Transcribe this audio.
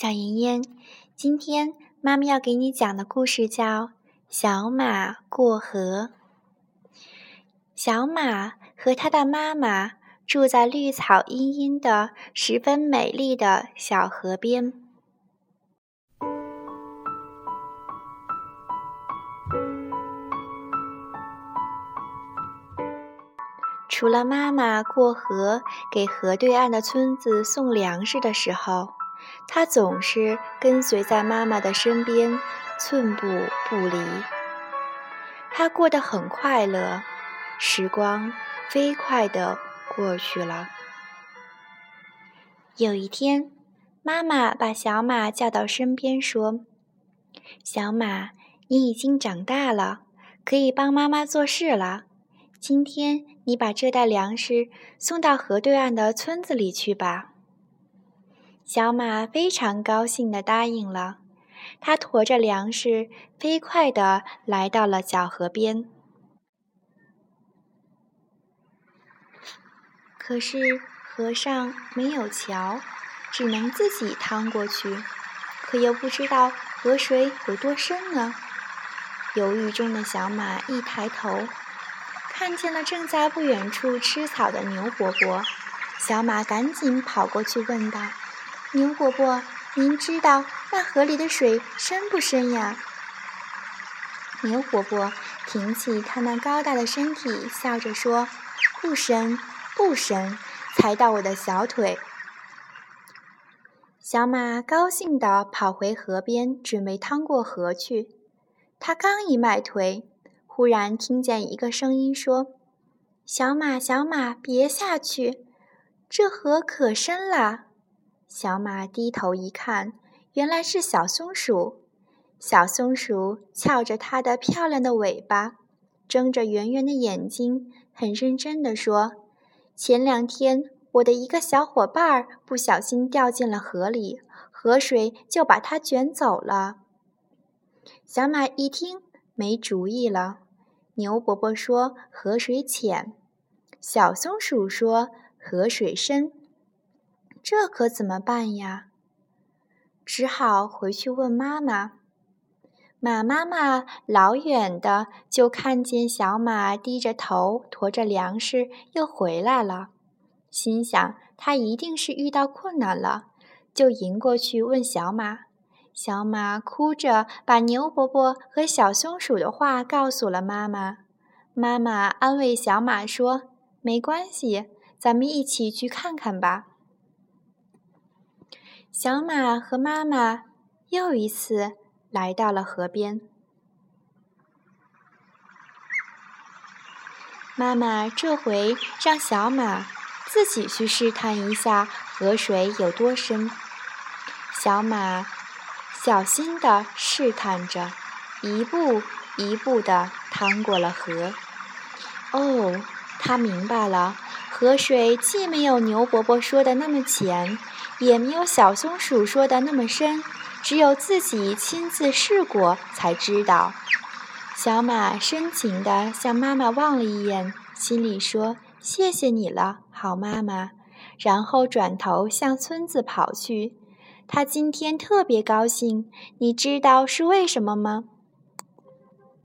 小妍妍，今天妈妈要给你讲的故事叫《小马过河》。小马和他的妈妈住在绿草茵茵的、十分美丽的小河边。除了妈妈过河给河对岸的村子送粮食的时候。他总是跟随在妈妈的身边，寸步不离。他过得很快乐，时光飞快地过去了。有一天，妈妈把小马叫到身边，说：“小马，你已经长大了，可以帮妈妈做事了。今天，你把这袋粮食送到河对岸的村子里去吧。”小马非常高兴地答应了，它驮着粮食，飞快地来到了小河边。可是河上没有桥，只能自己趟过去，可又不知道河水有多深呢。犹豫中的小马一抬头，看见了正在不远处吃草的牛伯伯，小马赶紧跑过去问道。牛伯伯，您知道那河里的水深不深呀？牛伯伯挺起他那高大的身体，笑着说：“不深，不深，才到我的小腿。”小马高兴地跑回河边，准备趟过河去。他刚一迈腿，忽然听见一个声音说：“小马，小马，别下去，这河可深了。”小马低头一看，原来是小松鼠。小松鼠翘着它的漂亮的尾巴，睁着圆圆的眼睛，很认真地说：“前两天，我的一个小伙伴儿不小心掉进了河里，河水就把它卷走了。”小马一听，没主意了。牛伯伯说：“河水浅。”小松鼠说：“河水深。”这可怎么办呀？只好回去问妈妈。马妈妈老远的就看见小马低着头驮着粮食又回来了，心想他一定是遇到困难了，就迎过去问小马。小马哭着把牛伯伯和小松鼠的话告诉了妈妈。妈妈安慰小马说：“没关系，咱们一起去看看吧。”小马和妈妈又一次来到了河边。妈妈这回让小马自己去试探一下河水有多深。小马小心地试探着，一步一步地趟过了河。哦，他明白了，河水既没有牛伯伯说的那么浅。也没有小松鼠说的那么深，只有自己亲自试过才知道。小马深情地向妈妈望了一眼，心里说：“谢谢你了，好妈妈。”然后转头向村子跑去。他今天特别高兴，你知道是为什么吗？